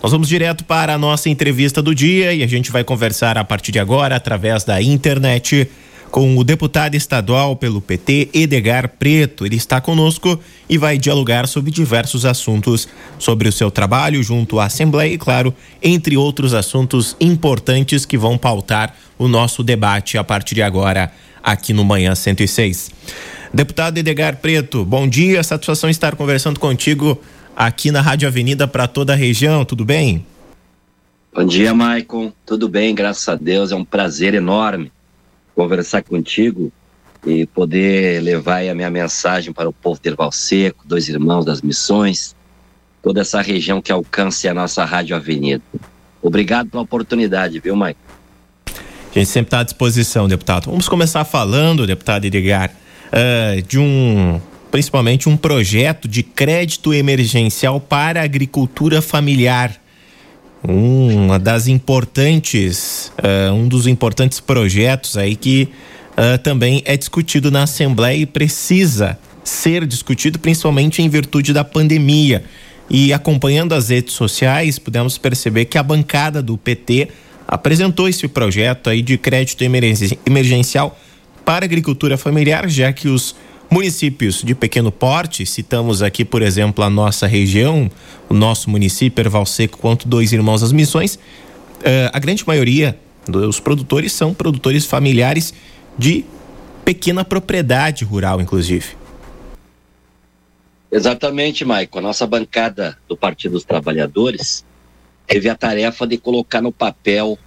Nós vamos direto para a nossa entrevista do dia e a gente vai conversar a partir de agora através da internet com o deputado estadual pelo PT, Edgar Preto. Ele está conosco e vai dialogar sobre diversos assuntos sobre o seu trabalho junto à Assembleia e, claro, entre outros assuntos importantes que vão pautar o nosso debate a partir de agora aqui no Manhã 106. Deputado Edgar Preto, bom dia, satisfação estar conversando contigo aqui na Rádio Avenida para toda a região, tudo bem? Bom dia, Maicon. Tudo bem, graças a Deus. É um prazer enorme conversar contigo e poder levar a minha mensagem para o povo de Erval Seco, dois irmãos das missões, toda essa região que alcance a nossa Rádio Avenida. Obrigado pela oportunidade, viu, Maicon? A gente sempre está à disposição, deputado. Vamos começar falando, deputado Edgar, uh, de um principalmente um projeto de crédito emergencial para a agricultura familiar. Uma das importantes, uh, um dos importantes projetos aí que uh, também é discutido na Assembleia e precisa ser discutido, principalmente em virtude da pandemia. E acompanhando as redes sociais, pudemos perceber que a bancada do PT apresentou esse projeto aí de crédito emergencial para a agricultura familiar, já que os Municípios de pequeno porte, citamos aqui, por exemplo, a nossa região, o nosso município, Erval Seco, quanto Dois Irmãos das Missões, uh, a grande maioria dos produtores são produtores familiares de pequena propriedade rural, inclusive. Exatamente, Maico. A nossa bancada do Partido dos Trabalhadores teve a tarefa de colocar no papel,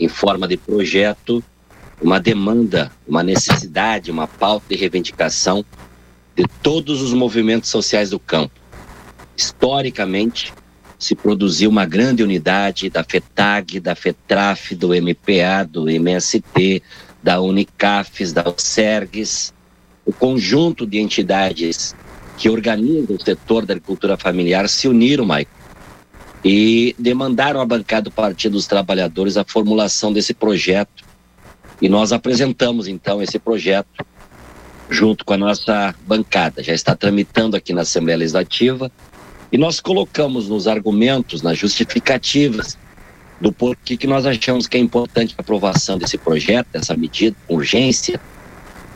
em forma de projeto, uma demanda, uma necessidade, uma pauta de reivindicação de todos os movimentos sociais do campo. Historicamente, se produziu uma grande unidade da FETAG, da FETRAF, do MPA, do MST, da Unicafes, da USERGS, o conjunto de entidades que organizam o setor da agricultura familiar se uniram, Maico, e demandaram à bancada do Partido dos Trabalhadores a formulação desse projeto e nós apresentamos então esse projeto junto com a nossa bancada. Já está tramitando aqui na Assembleia Legislativa e nós colocamos nos argumentos, nas justificativas do porquê que nós achamos que é importante a aprovação desse projeto, dessa medida, urgência,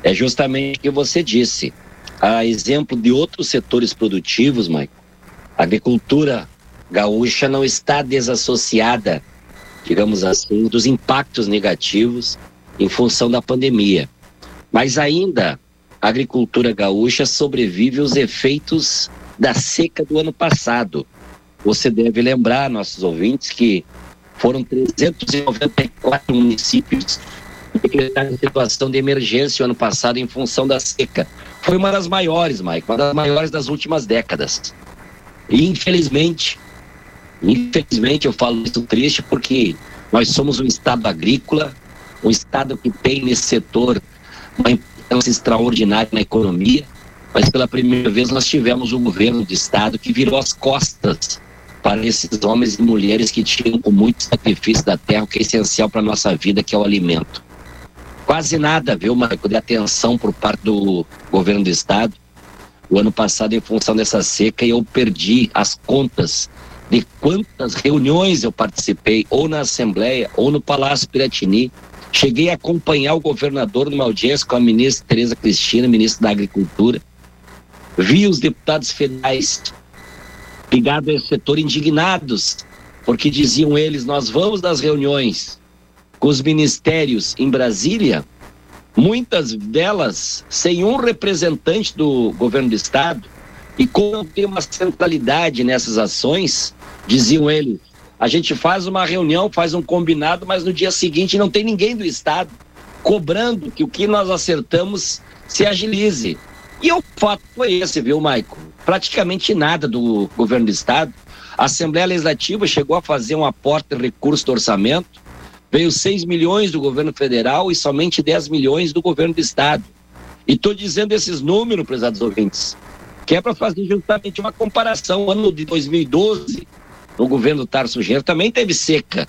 é justamente o que você disse. A exemplo de outros setores produtivos, Mike, a agricultura gaúcha não está desassociada, digamos assim, dos impactos negativos em função da pandemia. Mas ainda a agricultura gaúcha sobrevive aos efeitos da seca do ano passado. Você deve lembrar, nossos ouvintes, que foram 394 municípios decretaram situação de emergência o ano passado em função da seca. Foi uma das maiores, Mike, uma das maiores das últimas décadas. E infelizmente, infelizmente eu falo isso triste porque nós somos um estado agrícola, um Estado que tem nesse setor uma importância extraordinária na economia, mas pela primeira vez nós tivemos um governo de Estado que virou as costas para esses homens e mulheres que tiram com muito sacrifício da terra, o que é essencial para a nossa vida, que é o alimento. Quase nada, viu, Marco, de atenção por parte do governo do Estado. O ano passado, em função dessa seca, eu perdi as contas de quantas reuniões eu participei, ou na Assembleia, ou no Palácio Piratini, Cheguei a acompanhar o governador numa audiência com a ministra Tereza Cristina, ministra da Agricultura. Vi os deputados federais ligados a esse setor indignados, porque diziam eles: nós vamos das reuniões com os ministérios em Brasília, muitas delas sem um representante do governo do estado, e como tem uma centralidade nessas ações, diziam eles, a gente faz uma reunião, faz um combinado, mas no dia seguinte não tem ninguém do Estado cobrando que o que nós acertamos se agilize. E o fato foi esse, viu, Maico? Praticamente nada do governo do Estado. A Assembleia Legislativa chegou a fazer um aporte de recurso do orçamento, veio 6 milhões do governo federal e somente 10 milhões do governo do Estado. E estou dizendo esses números, prezados ouvintes, que é para fazer justamente uma comparação. Ano de 2012 no governo Tarso Genro também teve seca.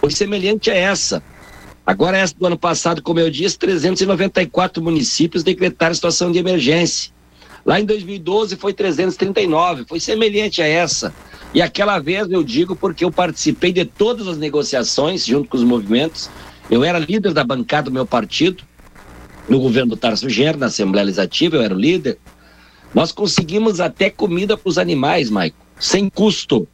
Foi semelhante a essa. Agora, essa do ano passado, como eu disse, 394 municípios decretaram situação de emergência. Lá em 2012 foi 339, foi semelhante a essa. E aquela vez eu digo porque eu participei de todas as negociações junto com os movimentos. Eu era líder da bancada do meu partido, no governo do Tarso Ger, na Assembleia Legislativa, eu era o líder. Nós conseguimos até comida para os animais, Maico, sem custo.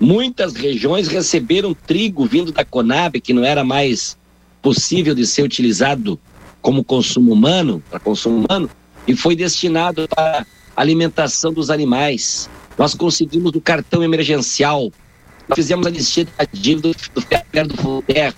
Muitas regiões receberam trigo vindo da Conab, que não era mais possível de ser utilizado como consumo humano, para consumo humano, e foi destinado para alimentação dos animais. Nós conseguimos o cartão emergencial, nós fizemos a anistia da dívida do FEPER do FUDER,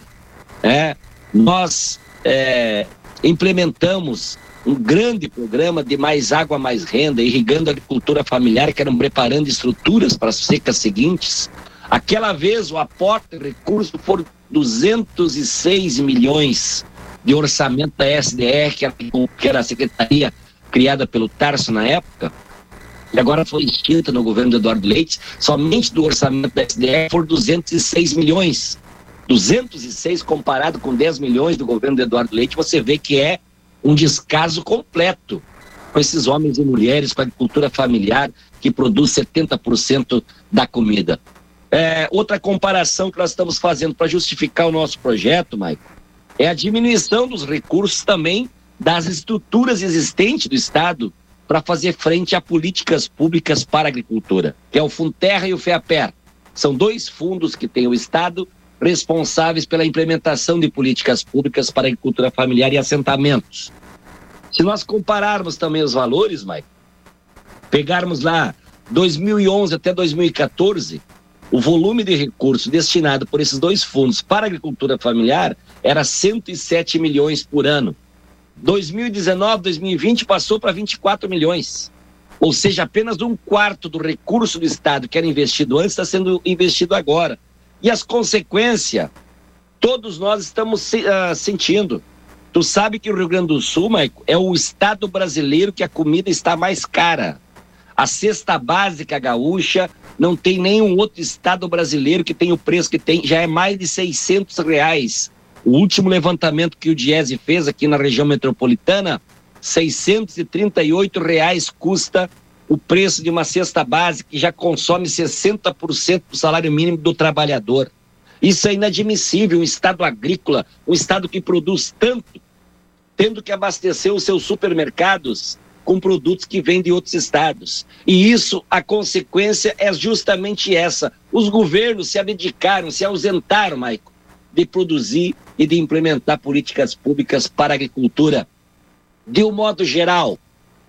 né? nós é, implementamos um grande programa de mais água, mais renda, irrigando a agricultura familiar, que eram preparando estruturas para as secas seguintes. Aquela vez o aporte de recursos foram 206 milhões de orçamento da SDR, que era a secretaria criada pelo Tarso na época, e agora foi extinta no governo do Eduardo Leite, somente do orçamento da SDR foram 206 milhões. 206 comparado com 10 milhões do governo do Eduardo Leite, você vê que é um descaso completo com esses homens e mulheres, com a agricultura familiar que produz 70% da comida. É, outra comparação que nós estamos fazendo para justificar o nosso projeto, Maico, é a diminuição dos recursos também das estruturas existentes do Estado para fazer frente a políticas públicas para a agricultura, que é o Funterra e o FEAPER. São dois fundos que tem o Estado responsáveis pela implementação de políticas públicas para agricultura familiar e assentamentos. Se nós compararmos também os valores, Mike, pegarmos lá 2011 até 2014, o volume de recursos destinado por esses dois fundos para agricultura familiar era 107 milhões por ano. 2019, 2020 passou para 24 milhões. Ou seja, apenas um quarto do recurso do Estado que era investido antes está sendo investido agora. E as consequências, todos nós estamos uh, sentindo. Tu sabe que o Rio Grande do Sul, Maico, é o estado brasileiro que a comida está mais cara. A cesta básica gaúcha não tem nenhum outro estado brasileiro que tem o preço que tem, já é mais de 600 reais o último levantamento que o Diese fez aqui na região metropolitana, 638 reais custa o preço de uma cesta básica que já consome 60% do salário mínimo do trabalhador. Isso é inadmissível, um estado agrícola, um estado que produz tanto, tendo que abastecer os seus supermercados com produtos que vêm de outros estados. E isso, a consequência é justamente essa. Os governos se abdicaram, se ausentaram, Maico, de produzir e de implementar políticas públicas para a agricultura. De um modo geral,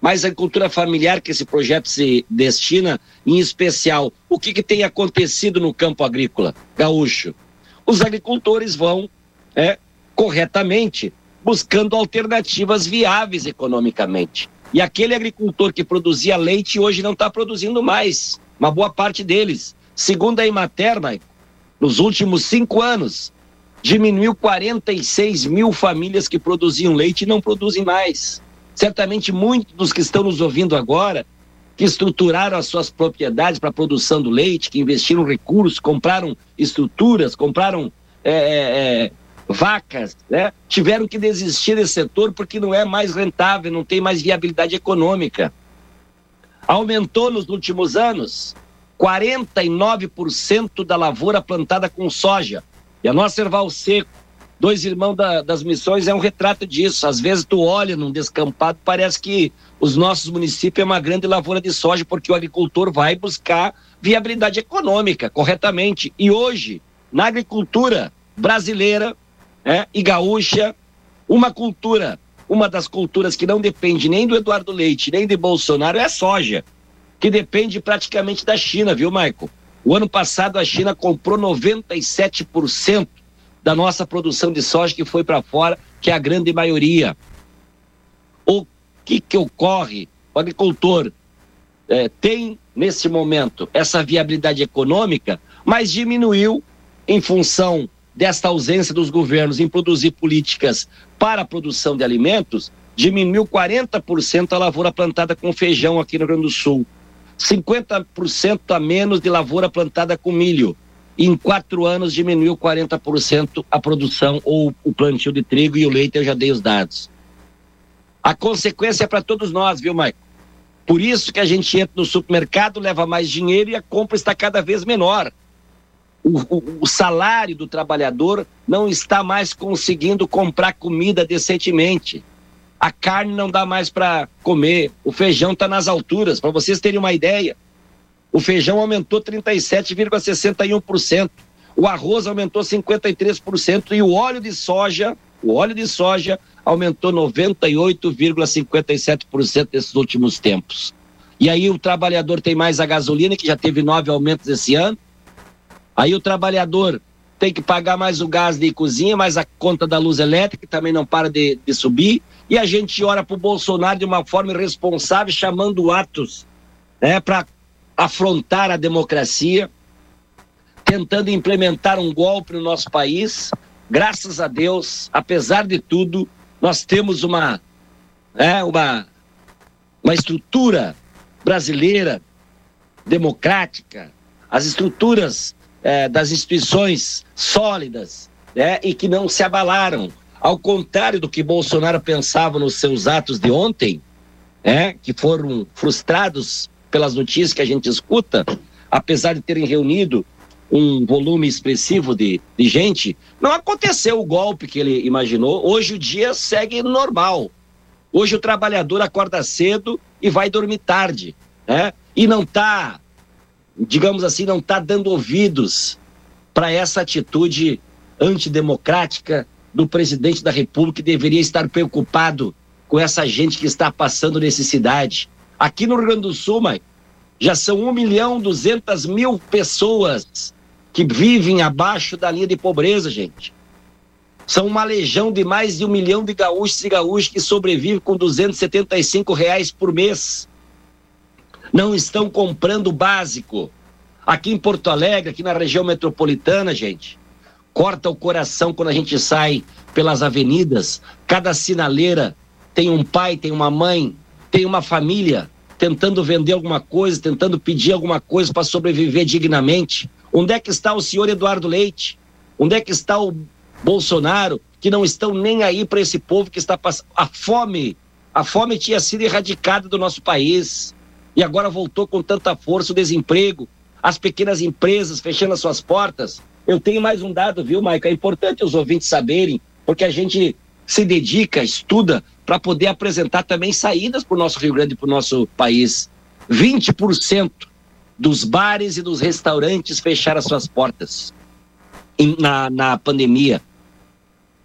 mas a agricultura familiar que esse projeto se destina, em especial, o que, que tem acontecido no campo agrícola gaúcho? Os agricultores vão é, corretamente buscando alternativas viáveis economicamente. E aquele agricultor que produzia leite hoje não está produzindo mais, uma boa parte deles. Segundo a Imater, nos últimos cinco anos, diminuiu 46 mil famílias que produziam leite e não produzem mais. Certamente muitos dos que estão nos ouvindo agora, que estruturaram as suas propriedades para a produção do leite, que investiram recursos, compraram estruturas, compraram é, é, é, vacas, né? tiveram que desistir desse setor porque não é mais rentável, não tem mais viabilidade econômica. Aumentou nos últimos anos 49% da lavoura plantada com soja. E a nossa Erval Seco, dois irmãos da, das missões, é um retrato disso. Às vezes tu olha num descampado, parece que os nossos municípios é uma grande lavoura de soja, porque o agricultor vai buscar viabilidade econômica, corretamente. E hoje, na agricultura brasileira né, e gaúcha, uma cultura, uma das culturas que não depende nem do Eduardo Leite, nem de Bolsonaro, é a soja, que depende praticamente da China, viu, Michael? O ano passado a China comprou 97% da nossa produção de soja que foi para fora, que é a grande maioria. O que, que ocorre? O agricultor é, tem, nesse momento, essa viabilidade econômica, mas diminuiu em função desta ausência dos governos em produzir políticas para a produção de alimentos, diminuiu 40% a lavoura plantada com feijão aqui no Rio Grande do Sul. 50% a menos de lavoura plantada com milho. Em quatro anos diminuiu 40% a produção ou o plantio de trigo e o leite, eu já dei os dados. A consequência é para todos nós, viu, Maico? Por isso que a gente entra no supermercado, leva mais dinheiro e a compra está cada vez menor. O, o, o salário do trabalhador não está mais conseguindo comprar comida decentemente. A carne não dá mais para comer. O feijão está nas alturas. Para vocês terem uma ideia, o feijão aumentou 37,61%. O arroz aumentou 53% e o óleo de soja, o óleo de soja aumentou 98,57% nesses últimos tempos. E aí o trabalhador tem mais a gasolina, que já teve nove aumentos esse ano. Aí o trabalhador tem que pagar mais o gás de cozinha, mais a conta da luz elétrica, que também não para de, de subir. E a gente ora para o Bolsonaro de uma forma irresponsável, chamando atos né, para afrontar a democracia, tentando implementar um golpe no nosso país. Graças a Deus, apesar de tudo, nós temos uma, é, uma, uma estrutura brasileira democrática, as estruturas é, das instituições sólidas né, e que não se abalaram. Ao contrário do que Bolsonaro pensava nos seus atos de ontem, né, que foram frustrados pelas notícias que a gente escuta, apesar de terem reunido um volume expressivo de, de gente, não aconteceu o golpe que ele imaginou. Hoje o dia segue normal. Hoje o trabalhador acorda cedo e vai dormir tarde, né? E não está, digamos assim, não está dando ouvidos para essa atitude antidemocrática do presidente da República que deveria estar preocupado com essa gente que está passando necessidade. Aqui no Rio Grande do Sul, mãe, já são 1 milhão 200 mil pessoas que vivem abaixo da linha de pobreza, gente. São uma legião de mais de um milhão de gaúchos e gaúchos que sobrevivem com 275 reais por mês. Não estão comprando o básico. Aqui em Porto Alegre, aqui na região metropolitana, gente, corta o coração quando a gente sai pelas avenidas. Cada sinaleira tem um pai, tem uma mãe, tem uma família tentando vender alguma coisa, tentando pedir alguma coisa para sobreviver dignamente. Onde é que está o senhor Eduardo Leite? Onde é que está o Bolsonaro? Que não estão nem aí para esse povo que está passando. A fome, a fome tinha sido erradicada do nosso país e agora voltou com tanta força o desemprego, as pequenas empresas fechando as suas portas. Eu tenho mais um dado, viu, Maico? É importante os ouvintes saberem, porque a gente se dedica, estuda, para poder apresentar também saídas para o nosso Rio Grande e para o nosso país. 20% dos bares e dos restaurantes fecharam suas portas na, na pandemia.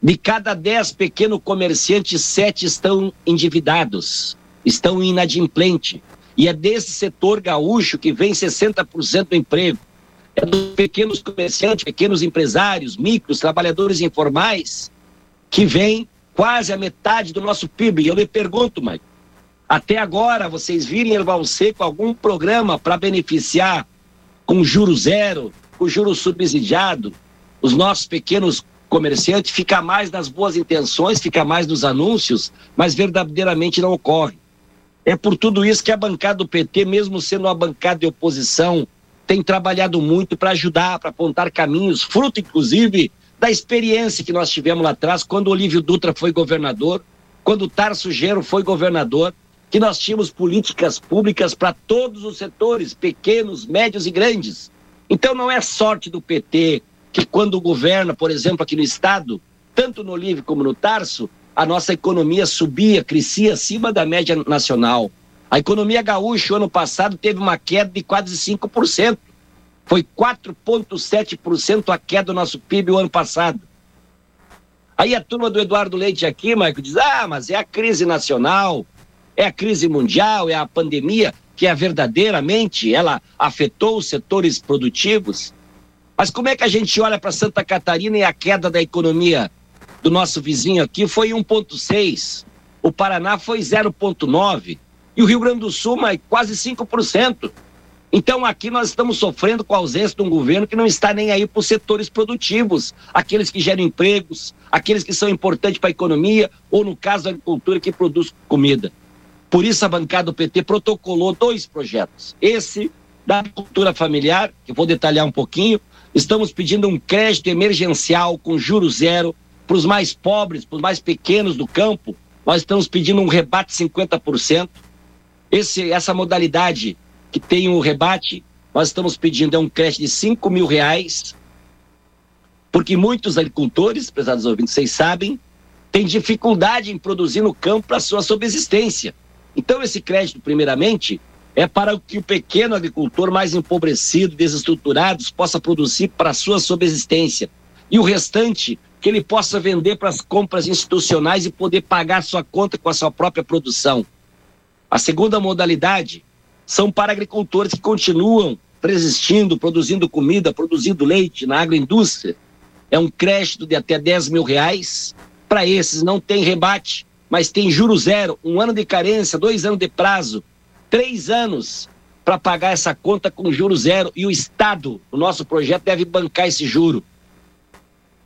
De cada 10 pequenos comerciantes, sete estão endividados, estão inadimplentes. E é desse setor gaúcho que vem 60% do emprego. É dos pequenos comerciantes, pequenos empresários, micros, trabalhadores informais, que vem quase a metade do nosso PIB. E eu lhe pergunto, Mike, até agora vocês viram Erval Seco algum programa para beneficiar com juro zero, com juro subsidiado, os nossos pequenos comerciantes, fica mais nas boas intenções, fica mais nos anúncios, mas verdadeiramente não ocorre. É por tudo isso que a bancada do PT, mesmo sendo uma bancada de oposição, tem trabalhado muito para ajudar, para apontar caminhos, fruto inclusive da experiência que nós tivemos lá atrás, quando Olívio Dutra foi governador, quando Tarso Gero foi governador, que nós tínhamos políticas públicas para todos os setores, pequenos, médios e grandes. Então não é sorte do PT que quando governa, por exemplo, aqui no estado, tanto no Livre como no Tarso, a nossa economia subia, crescia acima da média nacional. A economia gaúcha, ano passado, teve uma queda de quase 5%. Foi 4,7% a queda do nosso PIB o ano passado. Aí a turma do Eduardo Leite aqui, Marco, diz: ah, mas é a crise nacional, é a crise mundial, é a pandemia que é verdadeiramente ela afetou os setores produtivos. Mas como é que a gente olha para Santa Catarina e a queda da economia do nosso vizinho aqui foi 1,6%, o Paraná foi 0,9% e o Rio Grande do Sul mais quase 5%. Então aqui nós estamos sofrendo com a ausência de um governo que não está nem aí para os setores produtivos, aqueles que geram empregos, aqueles que são importantes para a economia, ou no caso da agricultura que produz comida. Por isso a bancada do PT protocolou dois projetos. Esse da agricultura familiar, que vou detalhar um pouquinho, estamos pedindo um crédito emergencial com juros zero para os mais pobres, para os mais pequenos do campo. Nós estamos pedindo um rebate 50%. Esse, essa modalidade que tem o rebate, nós estamos pedindo é um crédito de 5 mil reais, porque muitos agricultores, prezados ouvintes, vocês sabem, têm dificuldade em produzir no campo para sua subsistência. Então, esse crédito, primeiramente, é para que o pequeno agricultor mais empobrecido, desestruturado, possa produzir para sua subsistência. E o restante, que ele possa vender para as compras institucionais e poder pagar sua conta com a sua própria produção. A segunda modalidade são para agricultores que continuam resistindo, produzindo comida, produzindo leite na agroindústria. É um crédito de até 10 mil reais. Para esses não tem rebate, mas tem juro zero, um ano de carência, dois anos de prazo, três anos para pagar essa conta com juro zero e o Estado, o nosso projeto, deve bancar esse juro.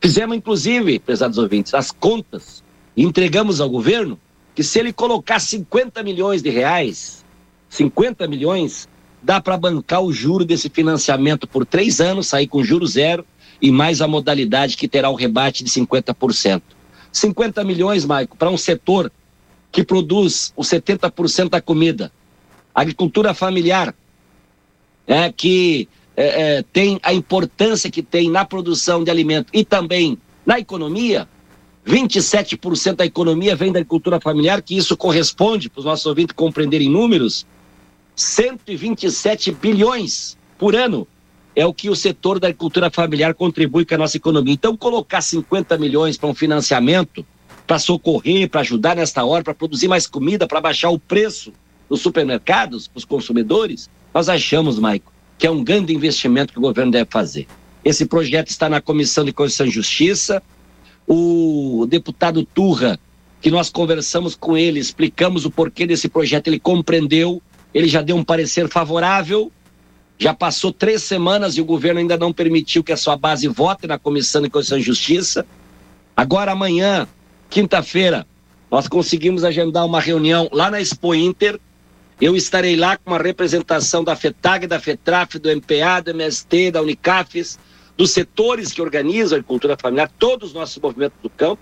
Fizemos, inclusive, pesados ouvintes, as contas e entregamos ao governo que se ele colocar 50 milhões de reais, 50 milhões, dá para bancar o juro desse financiamento por três anos, sair com juro zero e mais a modalidade que terá o rebate de 50%. 50 milhões, Maico, para um setor que produz os 70% da comida, agricultura familiar, é, que é, é, tem a importância que tem na produção de alimento e também na economia, 27% da economia vem da agricultura familiar, que isso corresponde, para os nossos ouvintes compreenderem números, 127 bilhões por ano é o que o setor da agricultura familiar contribui com a nossa economia. Então, colocar 50 milhões para um financiamento, para socorrer, para ajudar nesta hora, para produzir mais comida, para baixar o preço nos supermercados, para os consumidores, nós achamos, Maico, que é um grande investimento que o governo deve fazer. Esse projeto está na Comissão de Constituição e Justiça. O deputado Turra, que nós conversamos com ele, explicamos o porquê desse projeto, ele compreendeu, ele já deu um parecer favorável. Já passou três semanas e o governo ainda não permitiu que a sua base vote na Comissão de Constituição e Justiça. Agora, amanhã, quinta-feira, nós conseguimos agendar uma reunião lá na Expo Inter eu estarei lá com uma representação da FETAG, da FETRAF, do MPA, do MST, da Unicafes, dos setores que organizam a agricultura familiar, todos os nossos movimentos do campo,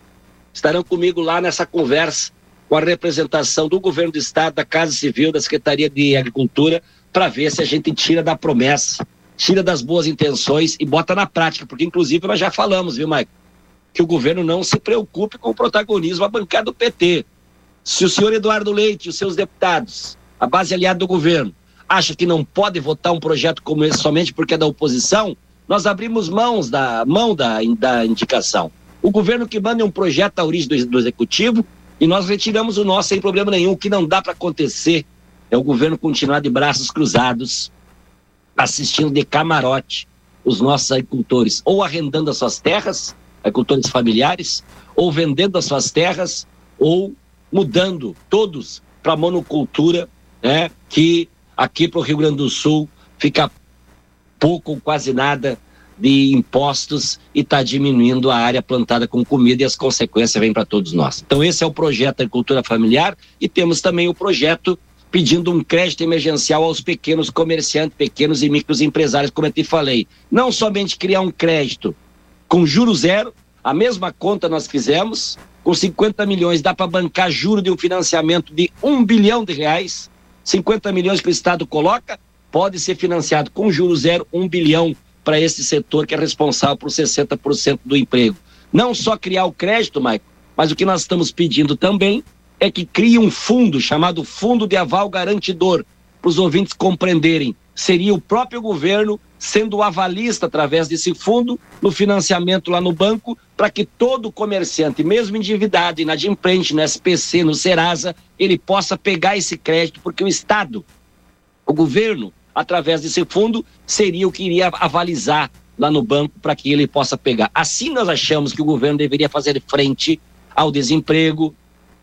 estarão comigo lá nessa conversa com a representação do governo do estado, da Casa Civil, da Secretaria de Agricultura, para ver se a gente tira da promessa, tira das boas intenções e bota na prática, porque inclusive nós já falamos, viu, Mike, que o governo não se preocupe com o protagonismo, a bancada do PT. Se o senhor Eduardo Leite e os seus deputados a base aliada do governo, acha que não pode votar um projeto como esse somente porque é da oposição, nós abrimos mãos da mão da, da indicação. O governo que manda um projeto à origem do, do executivo e nós retiramos o nosso sem problema nenhum. O que não dá para acontecer é o governo continuar de braços cruzados, assistindo de camarote os nossos agricultores, ou arrendando as suas terras, agricultores familiares, ou vendendo as suas terras, ou mudando todos para monocultura né, que aqui para o Rio Grande do Sul fica pouco ou quase nada de impostos e está diminuindo a área plantada com comida e as consequências vêm para todos nós. Então esse é o projeto Agricultura Familiar e temos também o projeto pedindo um crédito emergencial aos pequenos comerciantes, pequenos e micros empresários, como eu te falei. Não somente criar um crédito com juro zero, a mesma conta nós fizemos, com 50 milhões dá para bancar juro de um financiamento de um bilhão de reais, 50 milhões que o Estado coloca, pode ser financiado com juros zero, um bilhão para esse setor que é responsável por 60% do emprego. Não só criar o crédito, Maico, mas o que nós estamos pedindo também é que crie um fundo chamado Fundo de Aval Garantidor, para os ouvintes compreenderem. Seria o próprio governo sendo o avalista através desse fundo no financiamento lá no banco, para que todo comerciante, mesmo endividado, inadimplente no SPC, no Serasa, ele possa pegar esse crédito, porque o Estado, o governo, através desse fundo, seria o que iria avalizar lá no banco para que ele possa pegar. Assim nós achamos que o governo deveria fazer frente ao desemprego,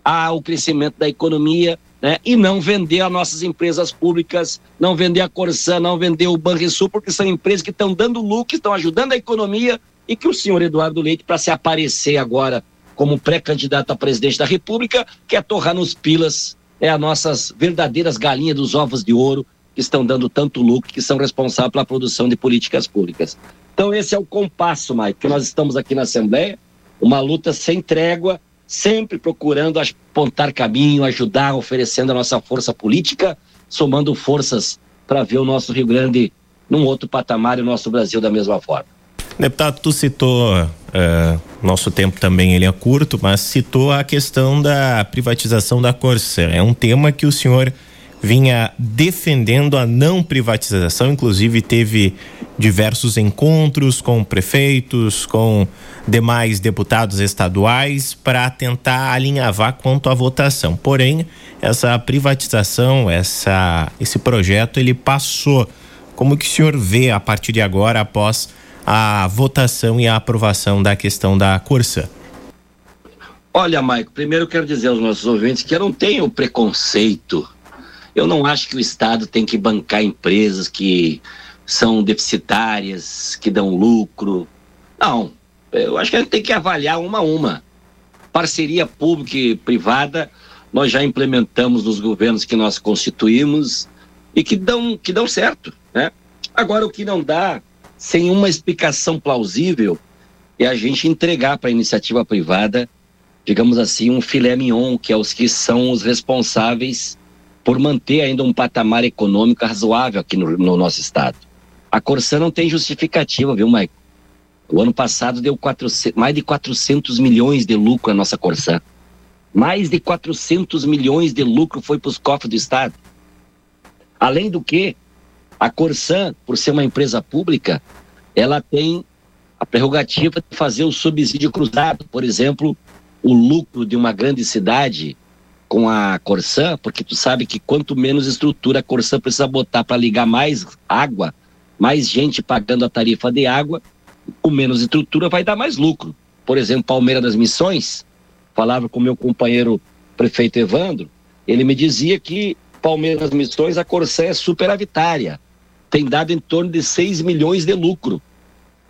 ao crescimento da economia, né? e não vender as nossas empresas públicas, não vender a Corsã, não vender o Banrisul, porque são empresas que estão dando lucro, estão ajudando a economia e que o senhor Eduardo Leite, para se aparecer agora como pré-candidato a presidente da República, quer torrar nos pilas é as nossas verdadeiras galinhas dos ovos de ouro que estão dando tanto lucro, que são responsáveis pela produção de políticas públicas. Então esse é o compasso, Mike, que nós estamos aqui na Assembleia, uma luta sem trégua, sempre procurando apontar caminho, ajudar, oferecendo a nossa força política, somando forças para ver o nosso Rio Grande num outro patamar e o nosso Brasil da mesma forma. Deputado, tu citou, uh, nosso tempo também ele é curto, mas citou a questão da privatização da Corsã. É um tema que o senhor vinha defendendo a não privatização, inclusive teve diversos encontros com prefeitos, com demais deputados estaduais para tentar alinhavar quanto à votação. Porém, essa privatização, essa esse projeto ele passou. Como que o senhor vê a partir de agora após a votação e a aprovação da questão da Corsã? Olha, Maico, primeiro quero dizer aos nossos ouvintes que eu não tenho preconceito. Eu não acho que o Estado tem que bancar empresas que são deficitárias, que dão lucro. Não, eu acho que a gente tem que avaliar uma a uma. Parceria pública e privada, nós já implementamos nos governos que nós constituímos e que dão, que dão certo. Né? Agora, o que não dá sem uma explicação plausível, é a gente entregar para a iniciativa privada, digamos assim, um filé mignon, que é os que são os responsáveis por manter ainda um patamar econômico razoável aqui no, no nosso estado. A Corsã não tem justificativa, viu, Maico? O ano passado deu 400, mais de 400 milhões de lucro a nossa Corsã. Mais de 400 milhões de lucro foi para os cofres do Estado. Além do que, a Corsã, por ser uma empresa pública, ela tem a prerrogativa de fazer o subsídio cruzado. Por exemplo, o lucro de uma grande cidade com a Corsã, porque tu sabe que quanto menos estrutura a Corsã precisa botar para ligar mais água, mais gente pagando a tarifa de água, com menos estrutura vai dar mais lucro. Por exemplo, Palmeira das Missões, falava com meu companheiro prefeito Evandro, ele me dizia que Palmeira das Missões, a Corsã é superavitária tem dado em torno de 6 milhões de lucro.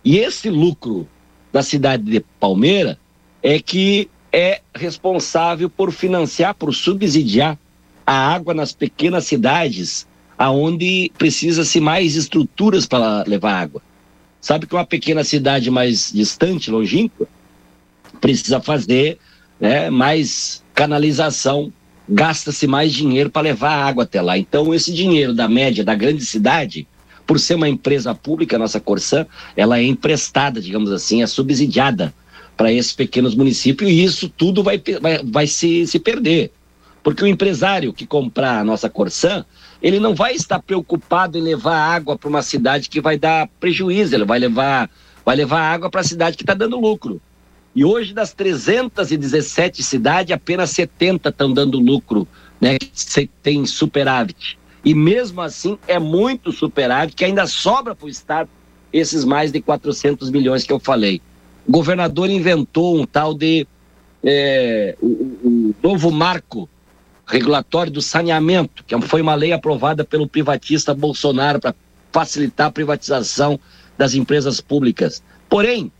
E esse lucro da cidade de Palmeira é que é responsável por financiar, por subsidiar a água nas pequenas cidades, aonde precisa-se mais estruturas para levar água. Sabe que uma pequena cidade mais distante, longínqua, precisa fazer né, mais canalização, gasta-se mais dinheiro para levar água até lá. Então, esse dinheiro da média da grande cidade, por ser uma empresa pública, a nossa Corsã, ela é emprestada, digamos assim, é subsidiada para esses pequenos municípios e isso tudo vai, vai, vai se, se perder. Porque o empresário que comprar a nossa Corsã, ele não vai estar preocupado em levar água para uma cidade que vai dar prejuízo, ele vai levar, vai levar água para a cidade que está dando lucro. E hoje, das 317 cidades, apenas 70 estão dando lucro, né? Tem superávit. E mesmo assim, é muito superávit que ainda sobra para o Estado esses mais de 400 milhões que eu falei. O governador inventou um tal de é, o, o novo marco regulatório do saneamento, que foi uma lei aprovada pelo privatista Bolsonaro para facilitar a privatização das empresas públicas. Porém,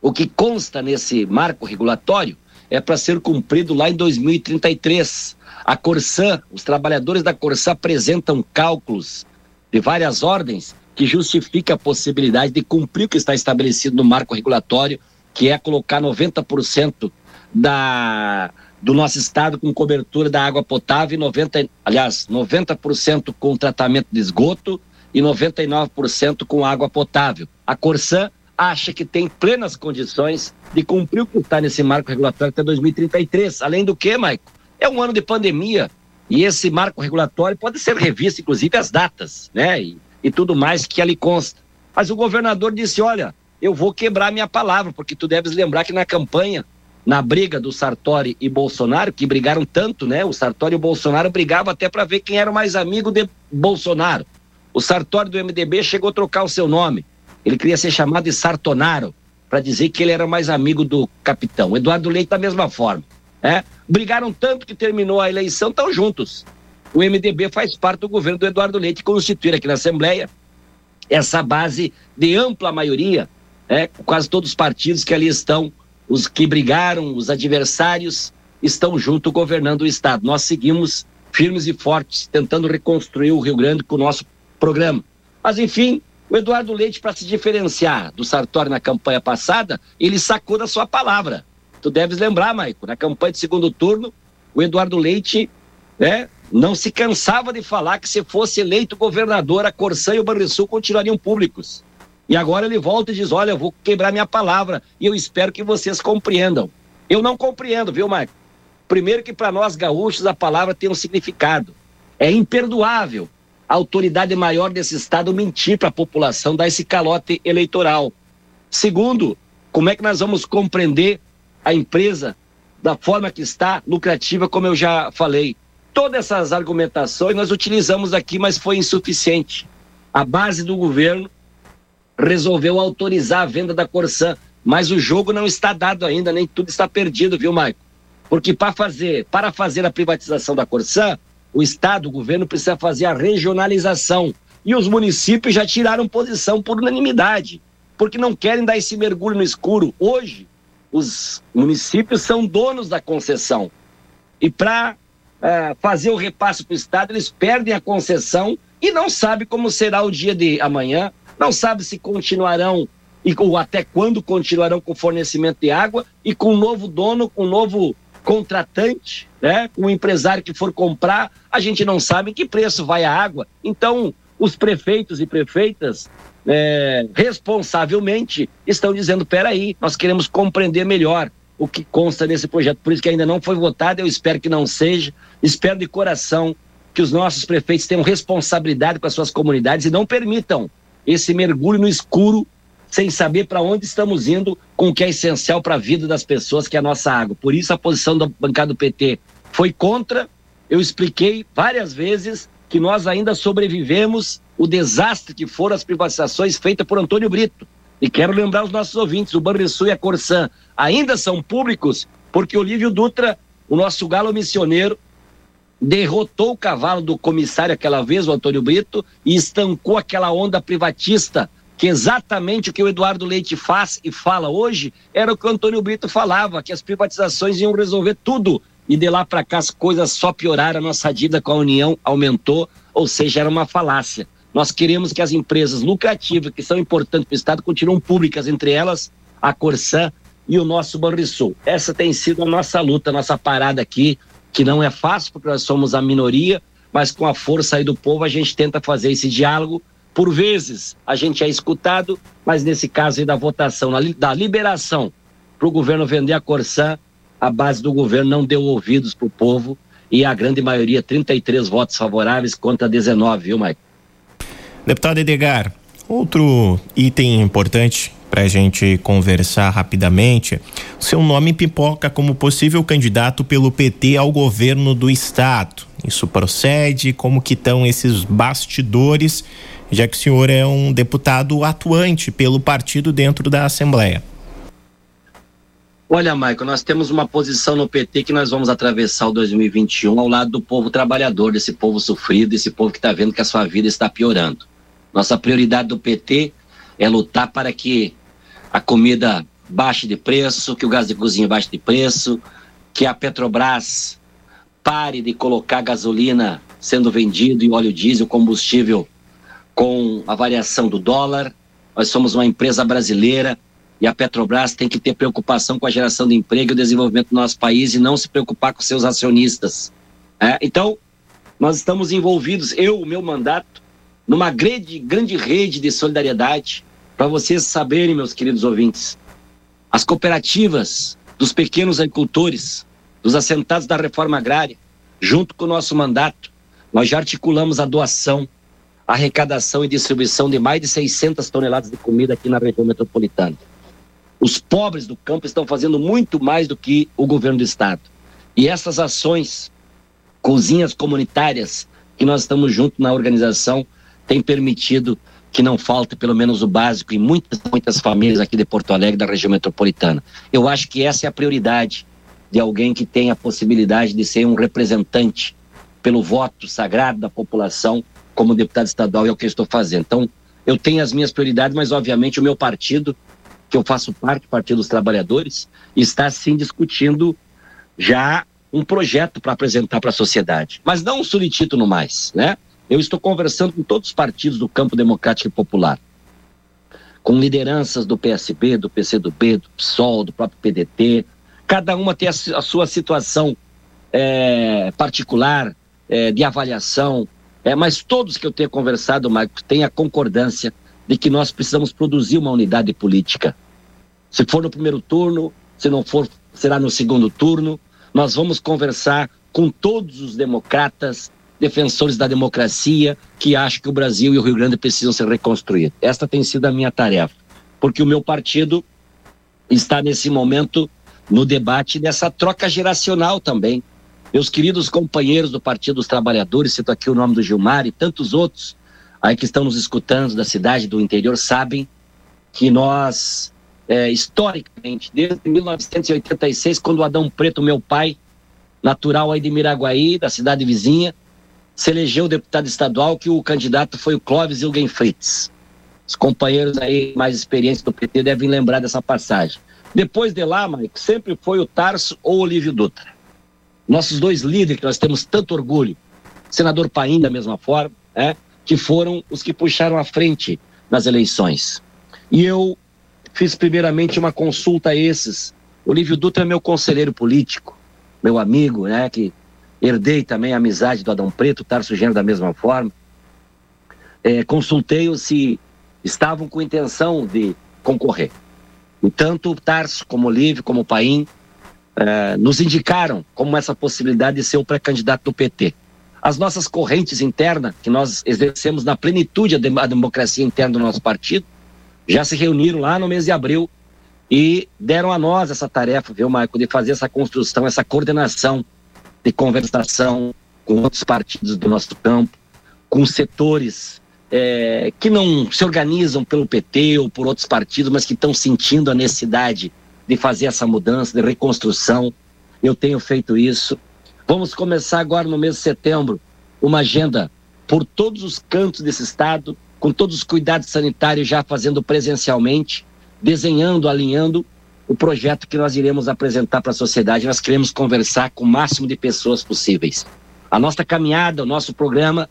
o que consta nesse marco regulatório é para ser cumprido lá em 2033. A Corsã, os trabalhadores da Corsã apresentam cálculos de várias ordens que justifica a possibilidade de cumprir o que está estabelecido no marco regulatório, que é colocar 90% da do nosso estado com cobertura da água potável e 90, aliás, 90% com tratamento de esgoto e 99% com água potável. A Corsã acha que tem plenas condições de cumprir o que está nesse marco regulatório até 2033. Além do que, Maico, é um ano de pandemia e esse marco regulatório pode ser revisto, inclusive as datas, né? E, e tudo mais que ali consta. Mas o governador disse: olha, eu vou quebrar minha palavra, porque tu deves lembrar que na campanha, na briga do Sartori e Bolsonaro, que brigaram tanto, né? O Sartori e o Bolsonaro brigavam até para ver quem era o mais amigo de Bolsonaro. O Sartori do MDB chegou a trocar o seu nome ele queria ser chamado de Sartonaro, para dizer que ele era mais amigo do capitão. Eduardo Leite, da mesma forma. Né? Brigaram tanto que terminou a eleição, estão juntos. O MDB faz parte do governo do Eduardo Leite, constituir aqui na Assembleia essa base de ampla maioria, né? quase todos os partidos que ali estão, os que brigaram, os adversários, estão junto governando o Estado. Nós seguimos firmes e fortes, tentando reconstruir o Rio Grande com o nosso programa. Mas, enfim, o Eduardo Leite, para se diferenciar do Sartori na campanha passada, ele sacou da sua palavra. tu deves lembrar, Maico, na campanha de segundo turno, o Eduardo Leite né, não se cansava de falar que se fosse eleito governador, a Corsã e o Banrisul continuariam públicos. E agora ele volta e diz: Olha, eu vou quebrar minha palavra e eu espero que vocês compreendam. Eu não compreendo, viu, Maico? Primeiro, que para nós gaúchos a palavra tem um significado. É imperdoável a autoridade maior desse estado mentir para a população, dar esse calote eleitoral. Segundo, como é que nós vamos compreender a empresa da forma que está, lucrativa, como eu já falei? Todas essas argumentações nós utilizamos aqui, mas foi insuficiente. A base do governo resolveu autorizar a venda da Corsã, mas o jogo não está dado ainda, nem tudo está perdido, viu, Maico? Porque para fazer, para fazer a privatização da Corsã, o Estado, o governo precisa fazer a regionalização. E os municípios já tiraram posição por unanimidade, porque não querem dar esse mergulho no escuro. Hoje, os municípios são donos da concessão. E para é, fazer o repasse para o Estado, eles perdem a concessão e não sabem como será o dia de amanhã, não sabem se continuarão e, ou até quando continuarão com o fornecimento de água e com um novo dono, com um novo contratante, né? Um empresário que for comprar, a gente não sabe que preço vai a água. Então, os prefeitos e prefeitas é, responsavelmente estão dizendo: peraí, nós queremos compreender melhor o que consta nesse projeto. Por isso que ainda não foi votado, eu espero que não seja. Espero de coração que os nossos prefeitos tenham responsabilidade com as suas comunidades e não permitam esse mergulho no escuro sem saber para onde estamos indo com o que é essencial para a vida das pessoas, que é a nossa água. Por isso a posição da bancada do PT foi contra. Eu expliquei várias vezes que nós ainda sobrevivemos o desastre que foram as privatizações feitas por Antônio Brito. E quero lembrar os nossos ouvintes, o Banrisul e a Corsã ainda são públicos porque Olívio Dutra, o nosso galo missioneiro, derrotou o cavalo do comissário aquela vez, o Antônio Brito, e estancou aquela onda privatista que exatamente o que o Eduardo Leite faz e fala hoje era o que o Antônio Brito falava, que as privatizações iam resolver tudo. E de lá para cá as coisas só pioraram, a nossa dívida com a União aumentou, ou seja, era uma falácia. Nós queremos que as empresas lucrativas, que são importantes para o Estado, continuem públicas, entre elas a Corsã e o nosso Banrisul. Essa tem sido a nossa luta, a nossa parada aqui, que não é fácil, porque nós somos a minoria, mas com a força aí do povo a gente tenta fazer esse diálogo por vezes a gente é escutado, mas nesse caso aí da votação, da liberação para o governo vender a Corsã, a base do governo não deu ouvidos para o povo e a grande maioria, 33 votos favoráveis contra 19, viu, Mike? Deputado Edgar, outro item importante para a gente conversar rapidamente, seu nome pipoca como possível candidato pelo PT ao governo do estado. Isso procede? Como que estão esses bastidores? já que o senhor é um deputado atuante pelo partido dentro da Assembleia. Olha, Maicon, nós temos uma posição no PT que nós vamos atravessar o 2021 ao lado do povo trabalhador, desse povo sofrido, desse povo que está vendo que a sua vida está piorando. Nossa prioridade do PT é lutar para que a comida baixe de preço, que o gás de cozinha baixe de preço, que a Petrobras pare de colocar gasolina sendo vendido e óleo diesel, combustível com a variação do dólar. Nós somos uma empresa brasileira e a Petrobras tem que ter preocupação com a geração de emprego e o desenvolvimento do nosso país e não se preocupar com seus acionistas. É? Então, nós estamos envolvidos, eu, o meu mandato, numa grande, grande rede de solidariedade, para vocês saberem, meus queridos ouvintes, as cooperativas dos pequenos agricultores, dos assentados da reforma agrária, junto com o nosso mandato, nós já articulamos a doação arrecadação e distribuição de mais de 600 toneladas de comida aqui na região metropolitana. Os pobres do campo estão fazendo muito mais do que o governo do estado. E essas ações, cozinhas comunitárias, que nós estamos juntos na organização, têm permitido que não falte pelo menos o básico em muitas, muitas famílias aqui de Porto Alegre, da região metropolitana. Eu acho que essa é a prioridade de alguém que tem a possibilidade de ser um representante pelo voto sagrado da população como deputado estadual é o que eu estou fazendo. Então, eu tenho as minhas prioridades, mas obviamente o meu partido, que eu faço parte, Partido dos Trabalhadores, está sim discutindo já um projeto para apresentar para a sociedade, mas não um subtítulo mais, né? Eu estou conversando com todos os partidos do campo democrático e popular, com lideranças do PSB, do PCdoB, do PSOL, do próprio PDT, Cada uma tem a, a sua situação é, particular, é, de avaliação, é, mas todos que eu tenho conversado, Marcos, têm a concordância de que nós precisamos produzir uma unidade política. Se for no primeiro turno, se não for, será no segundo turno. Nós vamos conversar com todos os democratas, defensores da democracia, que acham que o Brasil e o Rio Grande precisam ser reconstruídos. Esta tem sido a minha tarefa, porque o meu partido está nesse momento no debate dessa troca geracional também. Meus queridos companheiros do Partido dos Trabalhadores, cito aqui o nome do Gilmar e tantos outros aí que estão nos escutando da cidade do interior, sabem que nós, é, historicamente, desde 1986, quando o Adão Preto, meu pai, natural aí de Miraguaí, da cidade vizinha, se elegeu deputado estadual, que o candidato foi o Clóvis Ilgen Fritz. Os companheiros aí mais experientes do PT devem lembrar dessa passagem. Depois de lá, Mike, sempre foi o Tarso ou o Olívio Dutra. Nossos dois líderes, que nós temos tanto orgulho, senador Paim da mesma forma, é, que foram os que puxaram à frente nas eleições. E eu fiz primeiramente uma consulta a esses. Olívio Dutra é meu conselheiro político, meu amigo, né, que herdei também a amizade do Adão Preto, Tarso Gênero da mesma forma. É, Consultei-os se estavam com intenção de concorrer. E tanto Tarso como Olívio, como Paim, é, nos indicaram como essa possibilidade de ser o pré-candidato do PT. As nossas correntes internas, que nós exercemos na plenitude a, dem a democracia interna do nosso partido, já se reuniram lá no mês de abril e deram a nós essa tarefa, viu, Marco, de fazer essa construção, essa coordenação de conversação com outros partidos do nosso campo, com setores é, que não se organizam pelo PT ou por outros partidos, mas que estão sentindo a necessidade de fazer essa mudança, de reconstrução. Eu tenho feito isso. Vamos começar agora no mês de setembro uma agenda por todos os cantos desse estado, com todos os cuidados sanitários já fazendo presencialmente, desenhando, alinhando o projeto que nós iremos apresentar para a sociedade. Nós queremos conversar com o máximo de pessoas possíveis. A nossa caminhada, o nosso programa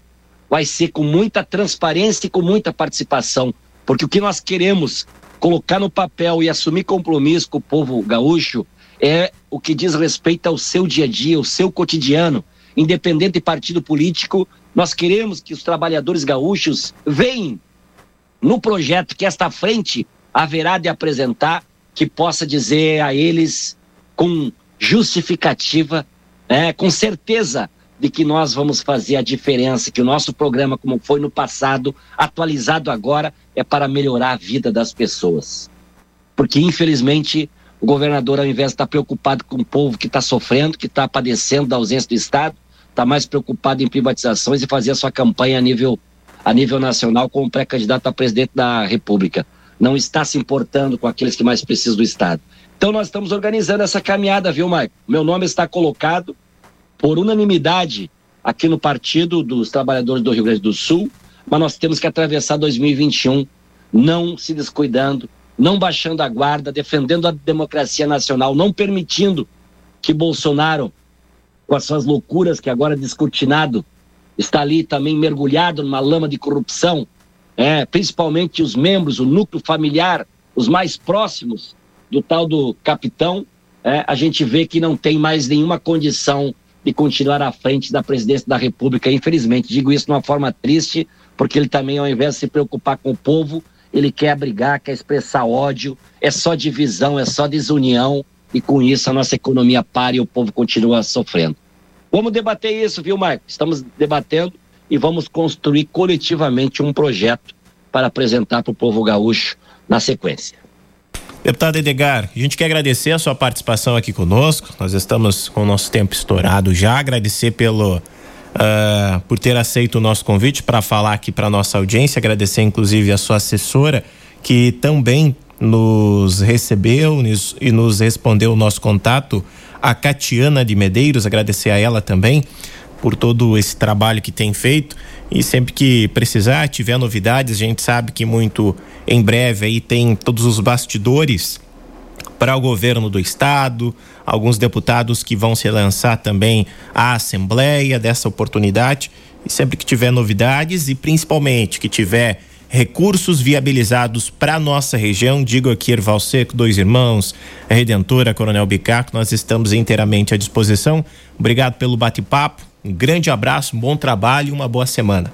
vai ser com muita transparência e com muita participação, porque o que nós queremos colocar no papel e assumir compromisso com o povo gaúcho é o que diz respeito ao seu dia a dia, ao seu cotidiano, independente de partido político. Nós queremos que os trabalhadores gaúchos venham no projeto que esta frente haverá de apresentar, que possa dizer a eles com justificativa, é, com certeza de que nós vamos fazer a diferença, que o nosso programa, como foi no passado, atualizado agora, é para melhorar a vida das pessoas. Porque, infelizmente, o governador, ao invés de estar preocupado com o povo que está sofrendo, que está padecendo da ausência do Estado, está mais preocupado em privatizações e fazer a sua campanha a nível, a nível nacional como pré-candidato a presidente da República. Não está se importando com aqueles que mais precisam do Estado. Então, nós estamos organizando essa caminhada, viu, Maicon? Meu nome está colocado por unanimidade aqui no Partido dos Trabalhadores do Rio Grande do Sul, mas nós temos que atravessar 2021 não se descuidando, não baixando a guarda, defendendo a democracia nacional, não permitindo que Bolsonaro, com as suas loucuras que agora é descortinado, está ali também mergulhado numa lama de corrupção, é, principalmente os membros, o núcleo familiar, os mais próximos do tal do capitão, é, a gente vê que não tem mais nenhuma condição de continuar à frente da presidência da República. Infelizmente, digo isso de uma forma triste, porque ele também, ao invés de se preocupar com o povo, ele quer brigar, quer expressar ódio, é só divisão, é só desunião, e com isso a nossa economia para e o povo continua sofrendo. Vamos debater isso, viu, Marco? Estamos debatendo e vamos construir coletivamente um projeto para apresentar para o povo gaúcho na sequência. Deputado Edgar, a gente quer agradecer a sua participação aqui conosco. Nós estamos com o nosso tempo estourado já. Agradecer pelo uh, por ter aceito o nosso convite para falar aqui para nossa audiência. Agradecer inclusive a sua assessora que também nos recebeu e nos respondeu o nosso contato, a Catiana de Medeiros. Agradecer a ela também por todo esse trabalho que tem feito e sempre que precisar, tiver novidades, a gente sabe que muito em breve aí tem todos os bastidores para o governo do estado, alguns deputados que vão se lançar também à Assembleia dessa oportunidade. E sempre que tiver novidades e principalmente que tiver recursos viabilizados para nossa região. Digo aqui, Erval Seco, Dois Irmãos, Redentora, Coronel Bicaco, nós estamos inteiramente à disposição. Obrigado pelo bate-papo, um grande abraço, um bom trabalho e uma boa semana.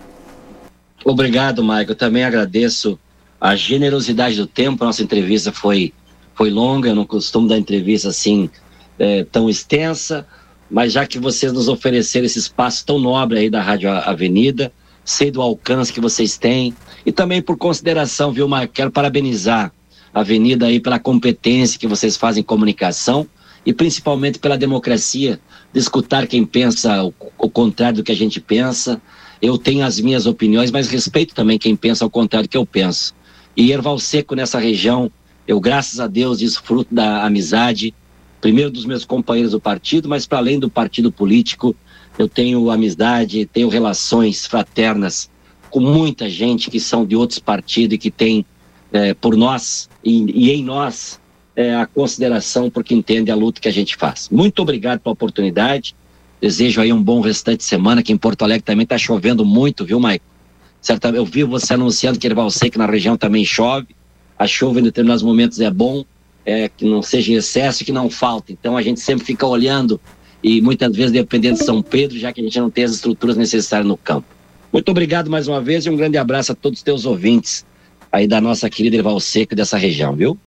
Obrigado, Maicon. Também agradeço a generosidade do tempo. Nossa entrevista foi, foi longa, eu não costumo dar entrevista assim é, tão extensa, mas já que vocês nos ofereceram esse espaço tão nobre aí da Rádio Avenida, sei do alcance que vocês têm e também por consideração, viu, Maicon? Quero parabenizar a Avenida aí pela competência que vocês fazem em comunicação e principalmente pela democracia de escutar quem pensa o, o contrário do que a gente pensa. Eu tenho as minhas opiniões, mas respeito também quem pensa ao contrário do que eu penso. E Erval Seco nessa região, eu graças a Deus desfruto da amizade, primeiro dos meus companheiros do partido, mas para além do partido político, eu tenho amizade, tenho relações fraternas com muita gente que são de outros partidos e que tem é, por nós e, e em nós é, a consideração porque entende a luta que a gente faz. Muito obrigado pela oportunidade. Desejo aí um bom restante de semana, que em Porto Alegre também está chovendo muito, viu, Maico? Certamente, eu vi você anunciando que ser que na região também chove. A chuva em determinados momentos é bom, é, que não seja excesso e que não falte. Então a gente sempre fica olhando e muitas vezes dependendo de São Pedro, já que a gente não tem as estruturas necessárias no campo. Muito obrigado mais uma vez e um grande abraço a todos os teus ouvintes aí da nossa querida Erval Seco dessa região, viu?